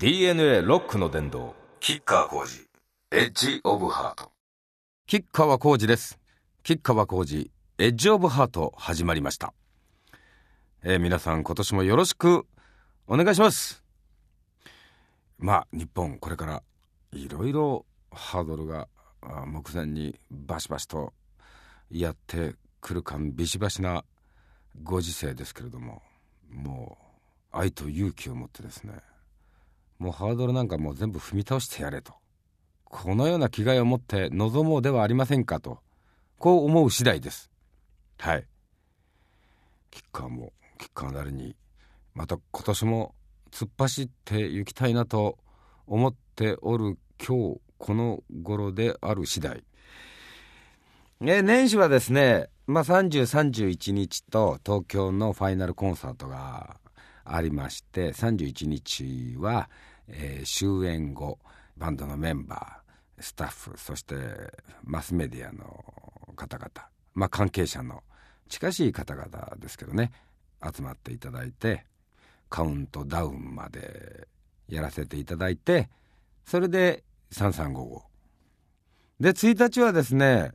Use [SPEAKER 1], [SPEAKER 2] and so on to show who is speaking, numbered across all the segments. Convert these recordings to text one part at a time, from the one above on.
[SPEAKER 1] DNA ロックの殿堂キッカー工事エッジオブハート。吉川浩司です。吉川浩司エッジオブハート始まりました。えー、皆さん今年もよろしくお願いします。まあ日本これからいろいろハードルが目前にバシバシとやってくる感ビシバシなご時世ですけれどももう愛と勇気を持ってですねもうハードルなんかもう全部踏み倒してやれと。このような気概を持って臨もうではありませんかと。こう思う次第です。はい。キッカーもキッカーなりにまた今年も突っ走って行きたいなと思っておる今日この頃である次第。え年始はですね、まあ、3031日と東京のファイナルコンサートがありまして31日は、えー、終演後バンドのメンバースタッフそしてマスメディアの方々、まあ、関係者の近しい方々ですけどね集まっていただいてカウントダウンまでやらせていただいてそれで3355で1日はですね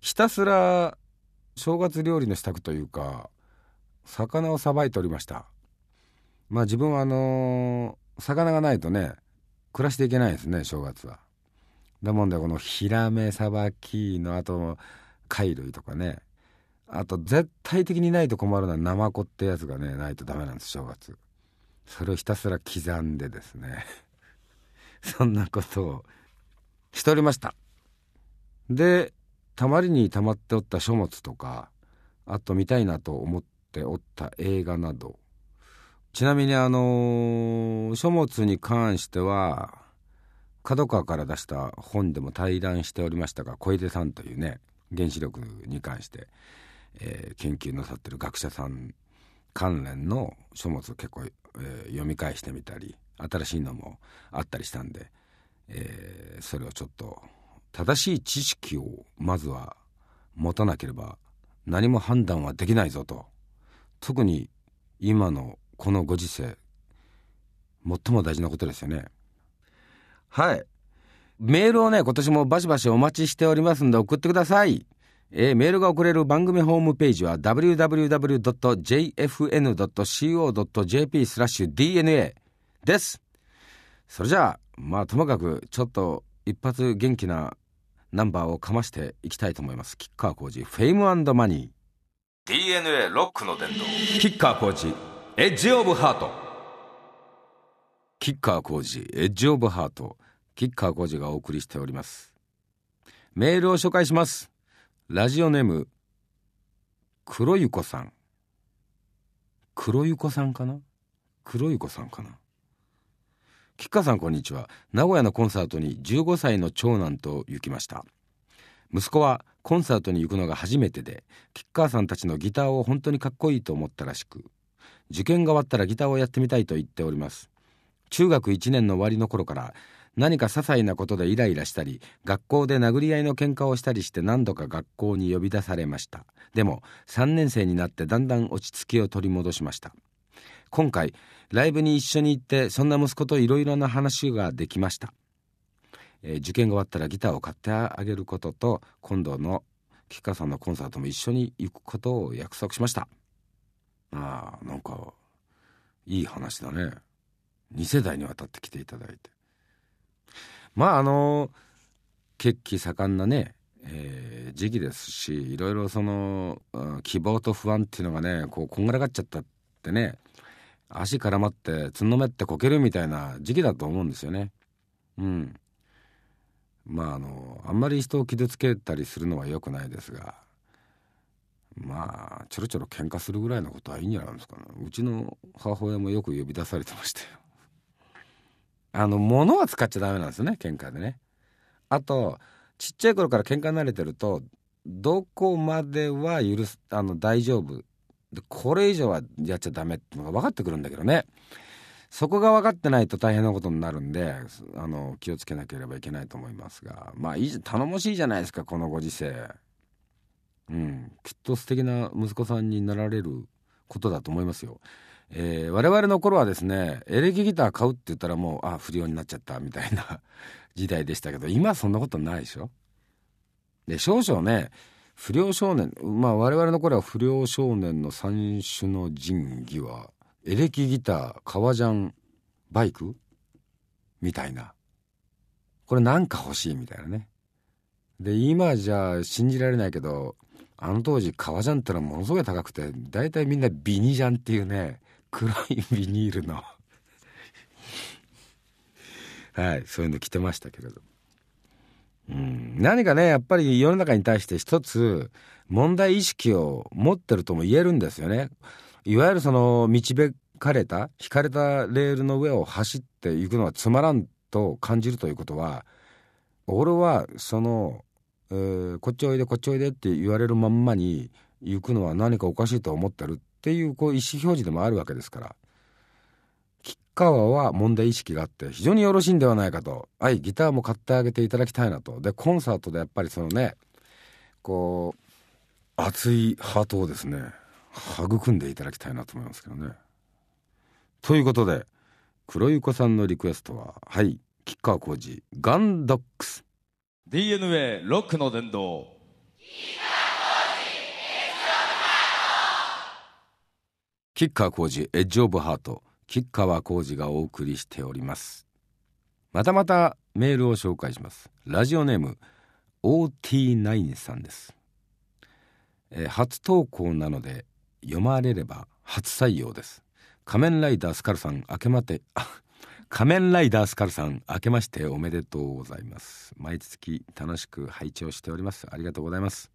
[SPEAKER 1] ひたすら正月料理の支度というか魚をさばいておりました。まあ自分はあのー、魚がないとね暮らしていけないですね正月は。だもんでこのヒラメさばきのあと貝類とかね。あと絶対的にないと困るのはナマコってやつがねないとダメなんです正月。それをひたすら刻んでですね。そんなことをしておりました。でたまりにたまっておった書物とかあと見たいなと思っておった映画などちなみにあの書物に関しては角川から出した本でも対談しておりましたが小出さんというね原子力に関して、えー、研究なさってる学者さん関連の書物を結構、えー、読み返してみたり新しいのもあったりしたんで、えー、それをちょっと正しい知識をまずは持たなければ何も判断はできないぞと。特に今のこのご時世最も大事なことですよね。はい。メールをね今年もバシバシお待ちしておりますんで送ってください。えー、メールが送れる番組ホームページは www.jfn.co.jp スラッシュ DNA です。それじゃあまあともかくちょっと一発元気なナンバーをかましていきたいと思います。吉川晃司 Fame & Money。DNA ロックの殿堂。吉川晃司 Edge of Heart 吉川晃司 Edge of Heart 吉川晃司がお送りしております。メールを紹介します。ラジオネーム黒ゆこさん。黒ゆこさんかな？黒ゆこさんかな？吉川さんこんにちは。名古屋のコンサートに15歳の長男と行きました。息子はコンサートに行くのが初めてで吉川さんたちのギターを本当にかっこいいと思ったらしく受験が終わったらギターをやってみたいと言っております。中学1年の終わりの頃から何か些細なことでイライラしたり学校で殴り合いの喧嘩をしたりして何度か学校に呼び出されました。でも3年生になってだんだん落ち着きを取り戻しました。今回ライブに一緒に行ってそんな息子といろいろな話ができました、えー、受験が終わったらギターを買ってあげることと今度の吉川さんのコンサートも一緒に行くことを約束しました。あーなんかいい話だね2世代にわたって来ていただいてまああの血気盛んなねえー、時期ですしいろいろその、うん希望と不安っていうのがねこうこんがらがっちゃったってね足絡まってつんのめってこけるみたいな時期だと思うんですよね。うん。まああのあんまり人を傷つけたりするのは良くないですがまあちょろちょろ喧嘩するぐらいのことはいいんじゃないですかね。うちの母親もよく呼び出されてましたよ あの物は使っちゃダメなんですね喧嘩でね。あとちっちゃい頃から喧嘩慣れてるとどこまでは許すあの大丈夫。でこれ以上はやっちゃダメってのが分かってくるんだけどね。そこが分かってないと大変なことになるんであの気をつけなければいけないと思いますが。まあいい頼もしいじゃないですかこのご時世。うん。きっと素敵な息子さんになられることだと思いますよ。えー、我々の頃はですねエレキギター買うって言ったらもうあ不良になっちゃったみたいな 時代でしたけど今そんなことないでしょ？で少々ね不良少年まあ我々の頃は不良少年の三種の神器はエレキギター革ジャンバイクみたいな。これなんか欲しいみたいなね。で今じゃ信じられないけどあの当時革ジャンってのはものすごい高くて大体みんなビニジャンっていうね黒いビニールの。はいそういうの着てましたけれどうん。何かねやっぱり世の中に対して一つ問題意識を持ってるとも言えるんですよね。いわゆるその導かれた引かれたレールの上を走っていくのはつまらんと感じるということは俺はその、えー、こっちおいでこっちおいでって言われるまんまに行くのは何かおかしいと思ってるっていうこう意思表示でもあるわけですから。吉川は問題意識があって非常によろしいんではないかと。はいギターも買ってあげていただきたいなと。でコンサートでやっぱりそのねこう熱いハートをですね育んでいただきたいなと思いますけどね。ということで黒ゆこさんのリクエストははい吉川浩司ガンドックス。
[SPEAKER 2] DNA ロックの殿堂
[SPEAKER 1] 吉川浩司エッジオブハート吉川浩司がお送りしております。またまたメールを紹介します。ラジオネーム OT9 さんです、えー、初投稿なので読まれれば初採用です。仮面ライダースカルさん明けまてあ仮面ライダースカルさん明けましておめでとうございます。毎月楽しく拝聴しております。ありがとうございます、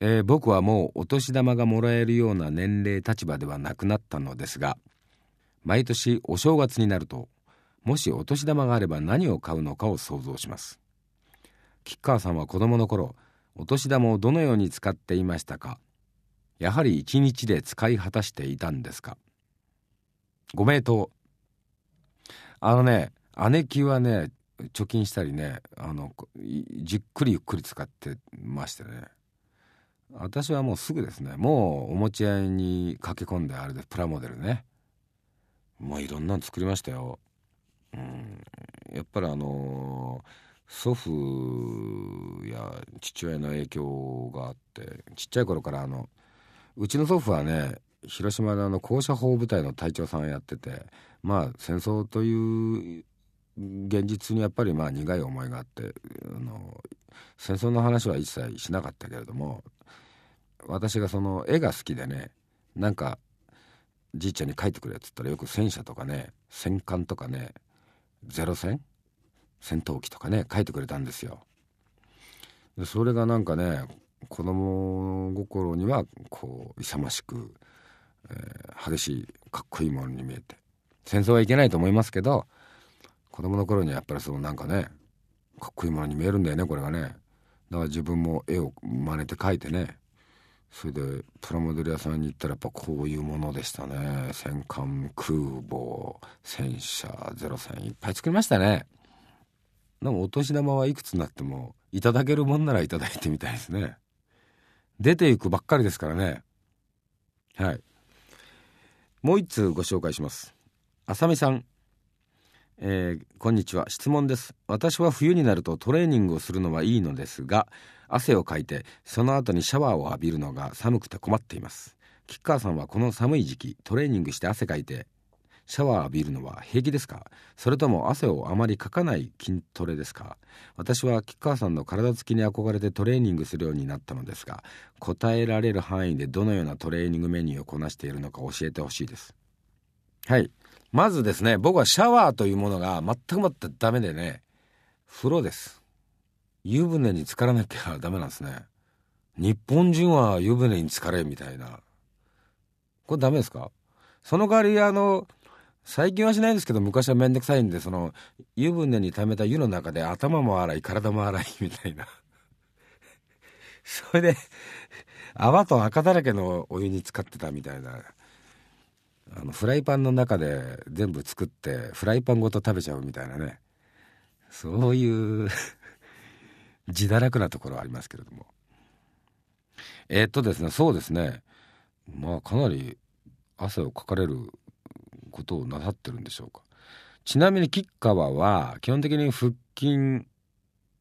[SPEAKER 1] えー、僕はもうお年玉がもらえるような年齢立場ではなくなったのですが毎年お正月になるともしお年玉があれば何を買うのかを想像します。吉川さんは子供の頃お年玉をどのように使っていましたか？やはり一日で使い果たしていたんですか？ご名答あのね姉貴はね貯金したりねあのじっくりゆっくり使ってましてね。私はもうすぐですねもうお持ち合いに駆け込んであれでプラモデルね。もういろんなの作りましたよ。うん。やっぱりあの祖父や父親の影響があってちっちゃい頃からあのうちの祖父はね広島であの高射砲部隊の隊長さんをやっててまあ戦争という現実にやっぱりまあ苦い思いがあってあの戦争の話は一切しなかったけれども私がその絵が好きでねなんかじいちゃんに描いてくれっつったらよく戦車とかね戦艦とかねゼロ戦戦闘機とかね描いてくれたんですよ。でそれがなんかね子供心にはこう勇ましくえー、激しいかっこいいものに見えて戦争はいけないと思いますけど子供の頃にはやっぱりそのなんかねかっこいいものに見えるんだよねこれがね。だから自分も絵を真似て描いてね。それでプラモデル屋さんに行ったらやっぱこういうものでしたね。戦艦空母戦車ゼロ戦いっぱい作りましたね。でもお年玉はいくつになってもいただけるもんならいただいてみたいですね。出ていくばっかりですからね。はい。もう一通ご紹介します。浅見さん。えー、こんにちは。質問です。私は冬になるとトレーニングをするのはいいのですが汗をかいてその後にシャワーを浴びるのが寒くて困っています。吉川さんはこの寒い時期トレーニングして汗かいてシャワー浴びるのは平気ですか？それとも汗をあまりかかない筋トレですか？私は吉川さんの体つきに憧れてトレーニングするようになったのですが答えられる範囲でどのようなトレーニングメニューをこなしているのか教えてほしいです。はい。まずですね僕はシャワーというものが全くもってダメでね風呂です。湯船に浸からなきゃダメなんですね。日本人は湯船に浸かれみたいな。これダメですか？その代わりあの最近はしないですけど昔は面倒くさいんでその湯船に溜めた湯の中で頭も洗い体も洗いみたいな。それで泡と赤だらけのお湯に浸かってたみたいな。あのフライパンの中で全部作ってフライパンごと食べちゃうみたいなね。そういう 自堕落なところありますけれども。えー、っとですねそうですね。まあかなり汗をかかれることをなさってるんでしょうか。ちなみに吉川は基本的に腹筋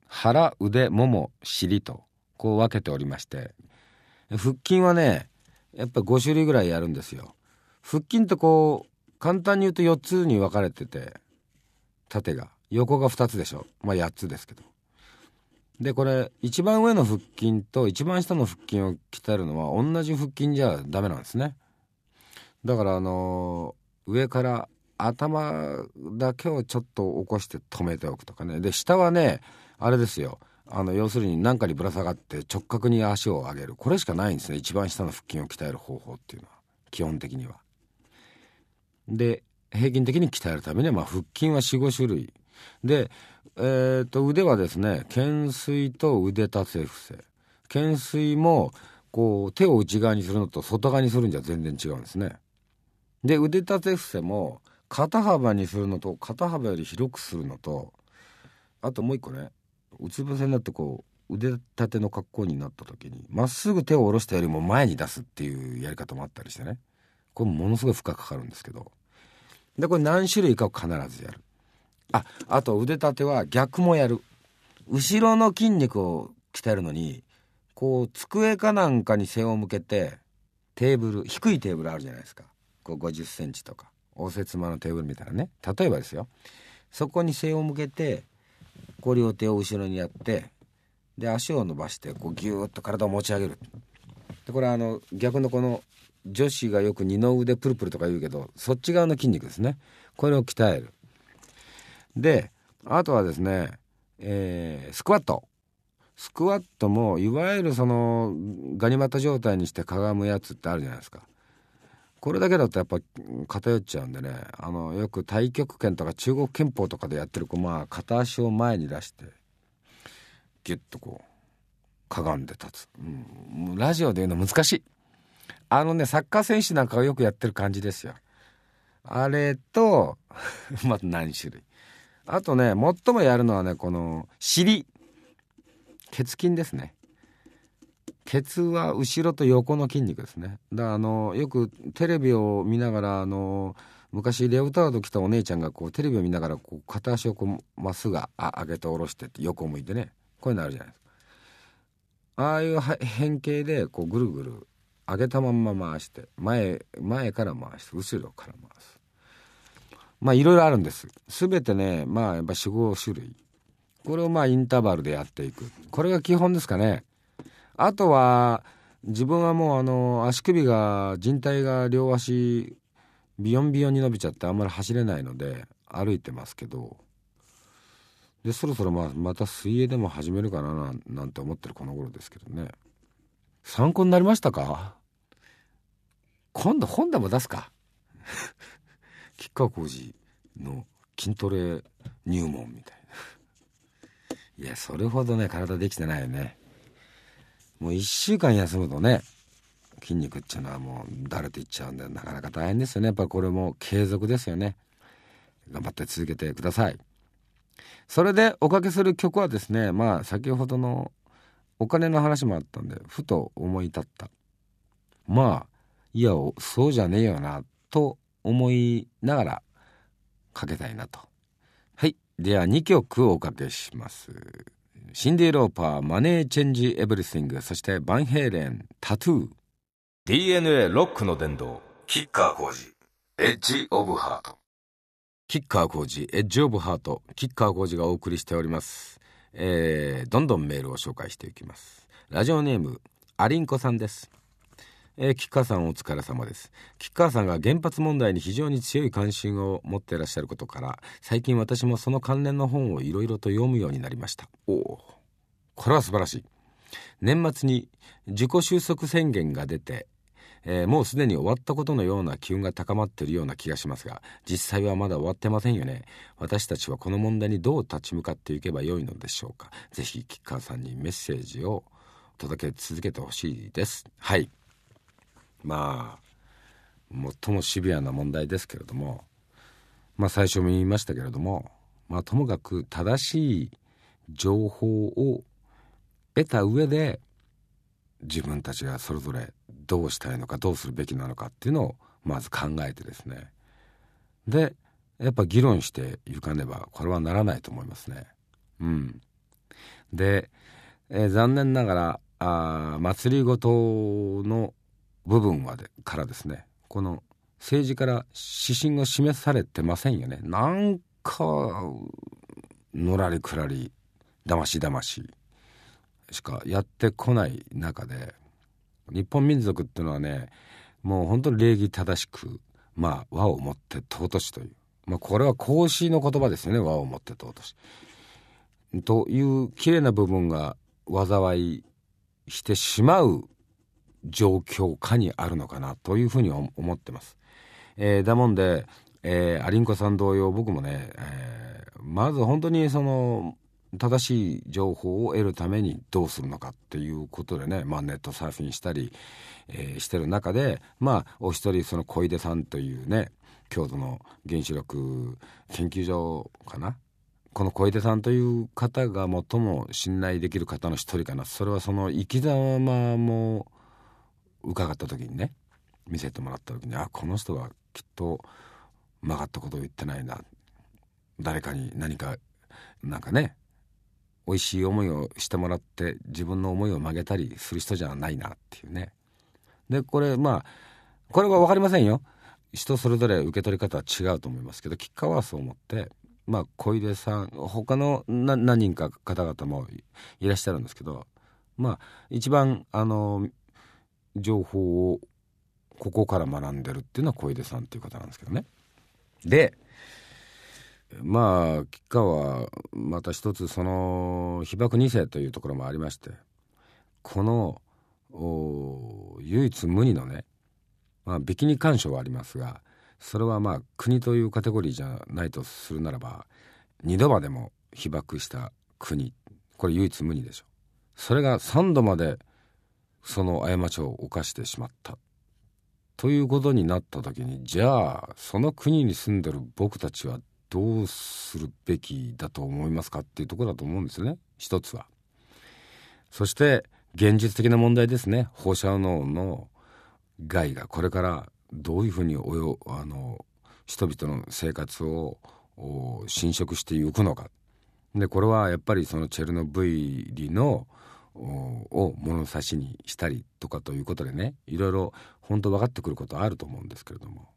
[SPEAKER 1] 腹腕もも尻とこう分けておりまして。腹筋はねやっぱ5種類ぐらいやるんですよ。腹筋ってこう簡単に言うと4つに分かれてて縦が。横が2つでしょ。まあ8つですけど。でこれ一番上の腹筋と一番下の腹筋を鍛えるのは同じ腹筋じゃダメなんですね。だからあのー、上から頭だけをちょっと起こして止めておくとかね。で下はねあれですよ。あの要するに何かにぶら下がって直角に足を上げる。これしかないんですね。一番下の腹筋を鍛える方法っていうのは。基本的には。で平均的に鍛えるためには、まあ、腹筋は45種類。で、えーと、腕はですね懸垂と腕立て伏せ。懸垂もこう手を内側にするのと外側にするんじゃ全然違うんですね。で腕立て伏せも肩幅にするのと肩幅より広くするのとあともう一個ねうつ伏せになってこう腕立ての格好になった時にまっすぐ手を下ろしたよりも前に出すっていうやり方もあったりしてね。これものすごい負荷かかるんですけど。でこれ何種類かを必ずやる。ああと腕立ては逆もやる。後ろの筋肉を鍛えるのにこう机かなんかに背を向けてテーブル低いテーブルあるじゃないですか。こう50センチとか。応接間のテーブルみたいなね。例えばですよ。そこに背を向けてこう両手を後ろにやってで足を伸ばしてこうギューッと体を持ち上げる。でこれあの逆のこの女子がよく二の腕プルプルとか言うけどそっち側の筋肉ですね。これを鍛える。であとはですね、えー、スクワット。スクワットもいわゆるそのガニ股状態にしてかがむやつってあるじゃないですか。これだけだとやっぱ偏っちゃうんでねあのよく太極拳とか中国拳法とかでやってる子まあ片足を前に出してギュッとこうかがんで立つ、うん、ラジオで言うの難しい。あのねサッカー選手なんかがよくやってる感じですよ。あれと また何種類。あとね最もやるのはねこの尻。血筋ですね。ケツは後ろと横の筋肉ですね。だからあのよくテレビを見ながらあの昔レオタード着たお姉ちゃんがこうテレビを見ながらこう片足をこうまっすぐあ上げて下ろしてって横向いてね。こういうのあるじゃないですか。ああいう変形でこうぐるぐる上げたまんま回して前前から回して後ろから回す。まあいろいろあるんです。全てねまあやっぱ45種類。これをまあインターバルでやっていく。これが基本ですかね。あとは自分はもうあの足首が靭帯が両足ビヨンビヨンに伸びちゃってあんまり走れないので歩いてますけど。でそろそろまあまた水泳でも始めるかななんて思ってるこの頃ですけどね。参考になりましたか？今度本でも出すか。吉川浩司の筋トレ入門みたいな。いやそれほどね体できてないよね。もう1週間休むとね筋肉っていうのはもうだれていっちゃうんでなかなか大変ですよね。やっぱこれも継続ですよね。頑張って続けてください。それでおかけする曲はですねまあ先ほどのお金の話もあったんでふと思い立った。まあいやそうじゃねえよなと思いながらかけたいなとはいでは2曲おかけしますシンディ・ローパー、マネー・チェンジ・エブリシング、そしてバンヘイレン、タトゥー。
[SPEAKER 2] DNA ロックの殿堂、キッカー工事、エッジ・オブ・ハート。
[SPEAKER 1] キッカー工事、エッジ・オブ・ハート、キッカー工事がお送りしております。えー、どんどんメールを紹介していきます。ラジオネーム、アリンコさんです。えー、吉川さんお疲れ様です。吉川さんが原発問題に非常に強い関心を持っていらっしゃることから、最近私もその関連の本をいろいろと読むようになりました。おお、これは素晴らしい。年末に自己収束宣言が出て、えー、もうすでに終わったことのような機運が高まっているような気がしますが、実際はまだ終わってませんよね。私たちはこの問題にどう立ち向かっていけばよいのでしょうか。ぜひ吉川さんにメッセージを届け続けてほしいです。はい。まあ最もシビアな問題ですけれどもまあ最初も言いましたけれどもまあともかく正しい情報を得た上で自分たちがそれぞれどうしたいのかどうするべきなのかっていうのをまず考えてですねでやっぱ議論していかねばこれはならないと思いますね。うん、で、えー、残念ながらあ祭りごとの部分までからですね。この政治から指針が示されてませんよね。なんかのらりくらりだましだまししかやってこない中で日本民族っていうのはねもう本当に礼儀正しくまあ和をもって尊しという、まあ、これは孔子の言葉ですよね。和をもって尊し。という綺麗な部分が災いしてしまう状況下にあるのかなというふうに思ってます。えー、だもんで、えー、アリンコさん同様僕もね、えー、まず本当にその正しい情報を得るためにどうするのかっていうことでね、まあ、ネットサーフィンしたり、えー、してる中でまあお一人その小出さんというね京都の原子力研究所かな？この小出さんという方が最も信頼できる方の一人かなそれはその生き様も伺った時にね見せてもらった時にあこの人はきっと曲がったことを言ってないな。誰かに何かなんかね美味しい思いをしてもらって自分の思いを曲げたりする人じゃないなっていうね。でこれまあこれは分かりませんよ。人それぞれ受け取り方は違うと思いますけど吉川はそう思ってまあ小出さん他の何人か方々もいらっしゃるんですけどまあ一番あの情報をここから学んでるっていうのは小出さんっていう方なんですけどね。でまあ吉川はまた一つその被爆2世というところもありましてこの唯一無二のね、まあ、ビキニ干渉はありますがそれはまあ国というカテゴリーじゃないとするならば2度までも被爆した国これ唯一無二でしょそれが3度までその過ちを犯してしまった。ということになった時にじゃあその国に住んでる僕たちはどうするべきだと思いますかっていうところだと思うんですよね。一つは。そして現実的な問題ですね。放射能の害がこれからどういうふうにおよあの人々の生活を侵食していくのか。でこれはやっぱりそのチェルノブイリのを物差しにしたりとかということでねいろいろ本当分かってくることあると思うんですけれども。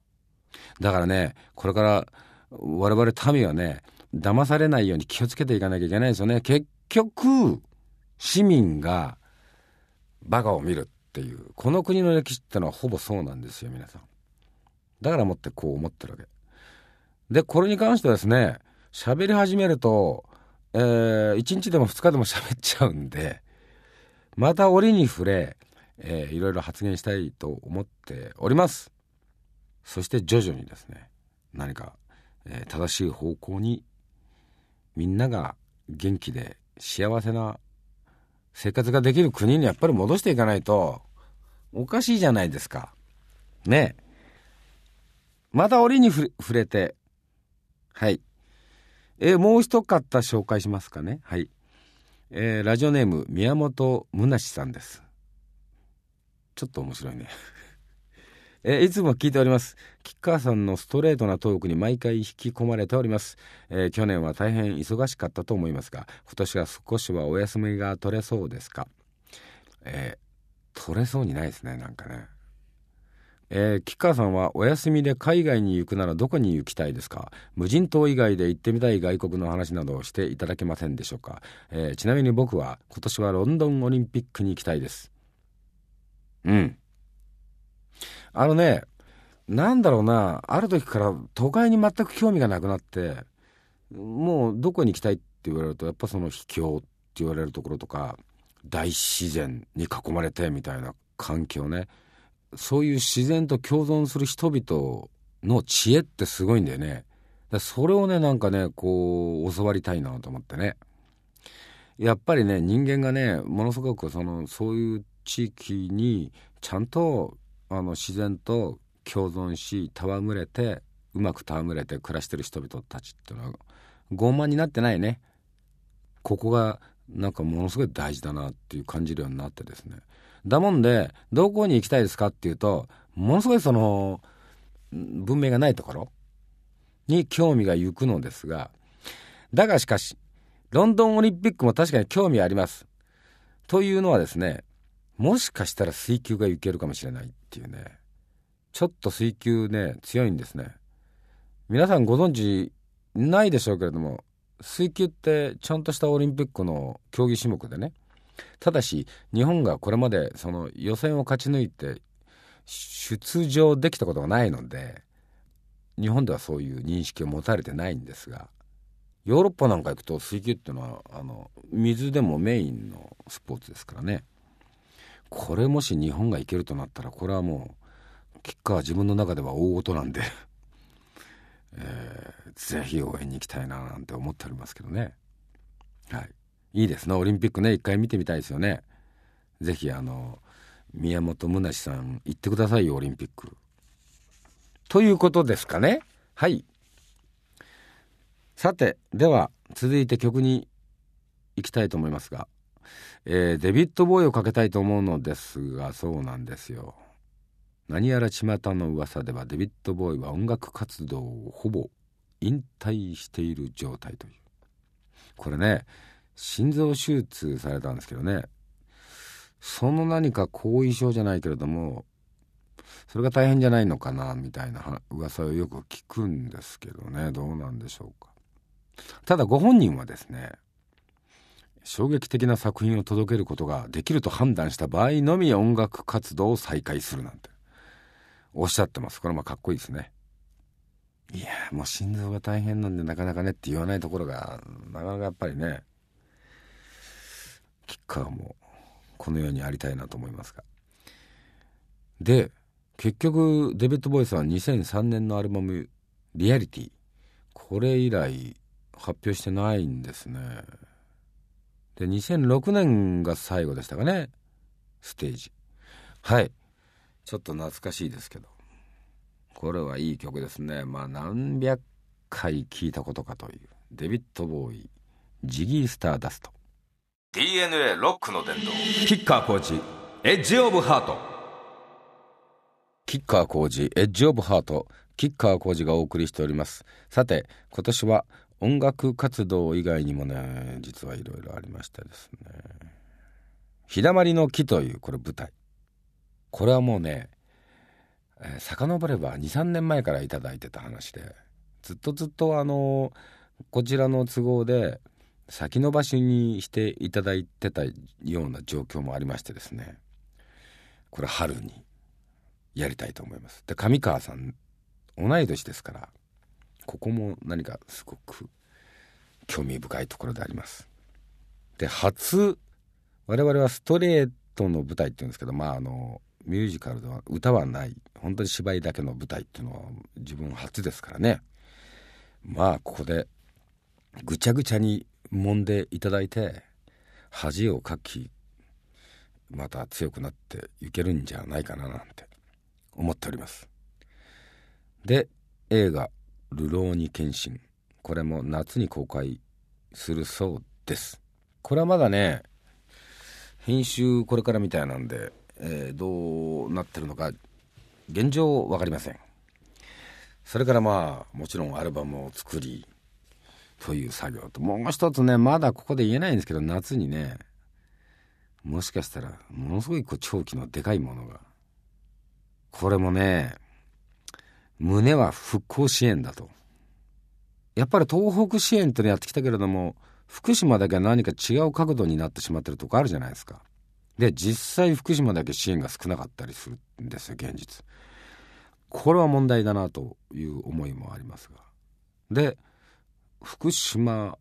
[SPEAKER 1] だからねこれから我々民はね騙されないように気をつけていかなきゃいけないですよね。結局市民がバカを見るっていう。この国の歴史ってのはほぼそうなんですよ皆さん。だからもってこう思ってるわけ。でこれに関してはですね喋り始めると、えー、1日でも2日でも喋っちゃうんでまた折に触れ、えー、いろいろ発言したいと思っておりますそして徐々にですね何かえー、正しい方向にみんなが元気で幸せな生活ができる国にやっぱり戻していかないとおかしいじゃないですか。ねまた折に触れてはい。えー、もう一方紹介しますかね。はい。えー、ラジオネーム宮本むなしさんです。ちょっと面白いね。えー、いつも聞いております吉川さんのストレートなトークに毎回引き込まれております、えー、去年は大変忙しかったと思いますが今年は少しはお休みが取れそうですか？えー、取れそうにないですねなんかねえー、吉川さんはお休みで海外に行くならどこに行きたいですか？無人島以外で行ってみたい外国の話などをしていただけませんでしょうか、えー、ちなみに僕は今年はロンドンオリンピックに行きたいです。うん。あのね、なんだろうな、ある時から都会に全く興味がなくなって、もうどこに行きたいって言われると、やっぱその秘境って言われるところとか、大自然に囲まれてみたいな環境ね。そういう自然と共存する人々の知恵ってすごいんだよね。それをね、なんかね、こう、教わりたいなと思ってね。やっぱりね、人間がね、ものすごくその、そういう地域にちゃんとあの自然と共存し戯れてうまく戯れて暮らしてる人々たちっていうのは傲慢になってないねここがなんかものすごい大事だなっていう感じるようになってですねだもんでどこに行きたいですかっていうとものすごいその文明がないところに興味が行くのですがだがしかしロンドンオリンピックも確かに興味あります。というのはですねもしかしたら水球がいけるかもしれないっていうねちょっと水球ね強いんですね。皆さんご存知ないでしょうけれども水球ってちゃんとしたオリンピックの競技種目でねただし日本がこれまでその予選を勝ち抜いて出場できたことがないので日本ではそういう認識を持たれてないんですがヨーロッパなんか行くと水球っていうのはあの水でもメインのスポーツですからね。これもし日本が行けるとなったらこれはもうキッカーは自分の中では大事なんでえー、ぜひ応援に行きたいななんて思っておりますけどね。はい。いいですね。オリンピックね一回見てみたいですよね。ぜひあの宮本宗さん行ってくださいよオリンピック。ということですかね。はい。さてでは続いて曲に行きたいと思いますが、えー、デビッド・ボーイをかけたいと思うのですがそうなんですよ。何やら巷の噂ではデビッド・ボーイは音楽活動をほぼ引退している状態という。これね心臓手術されたんですけどね。その何か後遺症じゃないけれどもそれが大変じゃないのかなみたいな噂をよく聞くんですけどね。どうなんでしょうか。ただご本人はですね衝撃的な作品を届けることができると判断した場合のみ音楽活動を再開するなんておっしゃってます。これもかっこいいですね。いやもう心臓が大変なんでなかなかねって言わないところがなかなかやっぱりねキッカーもこのようにありたいなと思いますが。で結局デビッド・ボイスは2003年のアルバム「リアリティ」これ以来発表してないんですね。で2006年が最後でしたかね。ステージ。はい。ちょっと懐かしいですけど。これはいい曲ですね。まあ何百回聴いたことかという。デビッド・ボーイジギー・スターダスト。
[SPEAKER 2] DNA ロックの伝道。キッカーコーチエッジオブハート。
[SPEAKER 1] キッカー工事エッジオブハートキッカー工事がお送りしております。さて今年は音楽活動以外にもね実はいろいろありましてですね「日だまりの木」というこれ舞台。これはもうね、えー、遡れば23年前から頂いてた話でずっとずっとあのこちらの都合で先延ばしにしていただいてたような状況もありましてですねこれ春にやりたいと思います。で上川さん同い年ですからここも何かすごく興味深いところであります。で初我々はストレートの舞台っていうんですけどまああのミュージカルでは歌はない本当に芝居だけの舞台っていうのは自分初ですからね。まあここでぐちゃぐちゃに揉んでいただいて恥をかきまた強くなっていけるんじゃないかななんて思っております。で映画「流浪に献身」これも夏に公開するそうです。これはまだね編集これからみたいなんでえー、どうなってるのか現状分かりません。それからまあもちろんアルバムを作りという作業と。もう一つねまだここで言えないんですけど夏にねもしかしたらものすごいこう長期のでかいものがこれもね胸は復興支援だと。やっぱり東北支援ってのやってきたけれども福島だけは何か違う角度になってしまってるとこあるじゃないですか。で実際福島だけ支援が少なかったりするんですよ現実。これは問題だなという思いもありますが。で福島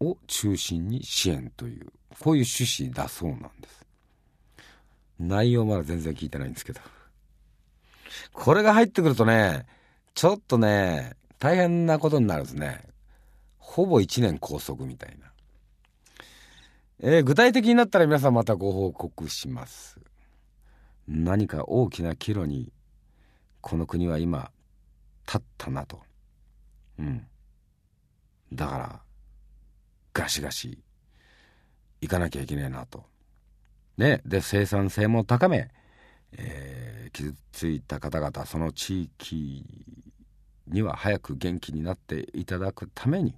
[SPEAKER 1] を中心に支援というこういう趣旨だそうなんです。内容まだ全然聞いてないんですけど。これが入ってくるとねちょっとね大変なことになるんですね。ほぼ1年拘束みたいな。えー、具体的になったら皆さんまたご報告します。何か大きな岐路にこの国は今立ったなと。うん。だからガシガシ行かなきゃいけないなと。ねで生産性も高め、えー、傷ついた方々その地域には早く元気になっていただくために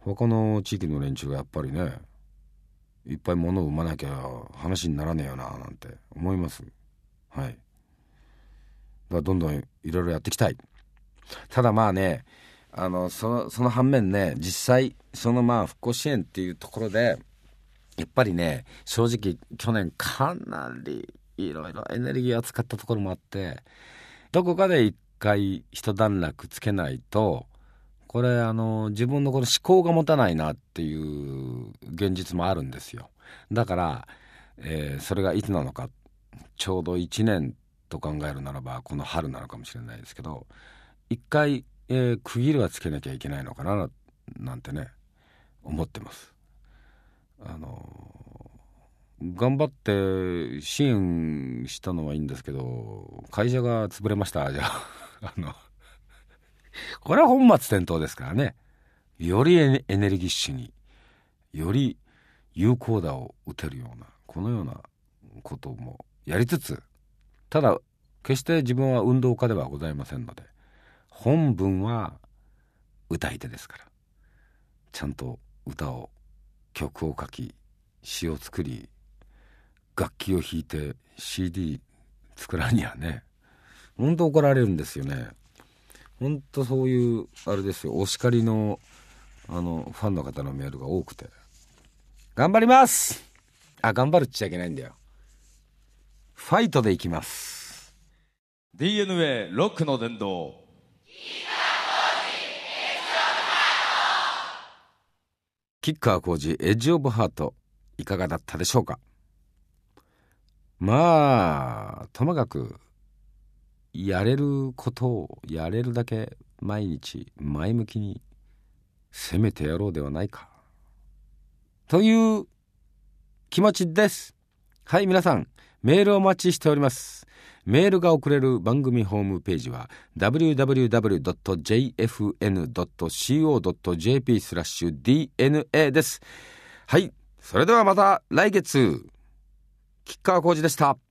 [SPEAKER 1] 他の地域の連中がやっぱりねいっぱい物を生まなきゃ話にならねえよななんて思います。はい。だからどんどんいろいろやっていきたい。ただまあねあのそのその反面ね実際そのまあ復興支援っていうところでやっぱりね正直去年かなりいろいろエネルギーを使ったところもあってどこかで一回一段落つけないとこれあの自分のこの思考が持たないなっていう現実もあるんですよ。だから、えー、それがいつなのかちょうど1年と考えるならばこの春なのかもしれないですけど一回、えー、区切りはつけなきゃいけないのかななんてね思ってます。あの頑張って支援したのはいいんですけど会社が潰れましたじゃあ。あのこれは本末転倒ですからね。よりエネルギッシュにより有効打を打てるようなこのようなこともやりつつただ決して自分は運動家ではございませんので本文は歌い手ですから。ちゃんと歌を曲を書き詩を作り楽器を弾いて CD 作らんにはね本当怒られるんですよね。本当そういうあれですよ。お叱りのあのファンの方のメールが多くて。頑張ります!あ頑張るっちゃいけないんだよ。ファイトでいきます。
[SPEAKER 2] DNA ロックの殿堂。
[SPEAKER 1] キッカー工事エッジオブハートいかがだったでしょうか？まあともかくやれることをやれるだけ毎日前向きに攻めてやろうではないか。という気持ちです。はい皆さんメールお待ちしております。メールが送れる番組ホームページは www.jfn.co.jp スラッシュ DNA です。はい。それではまた来月。吉川浩司でした。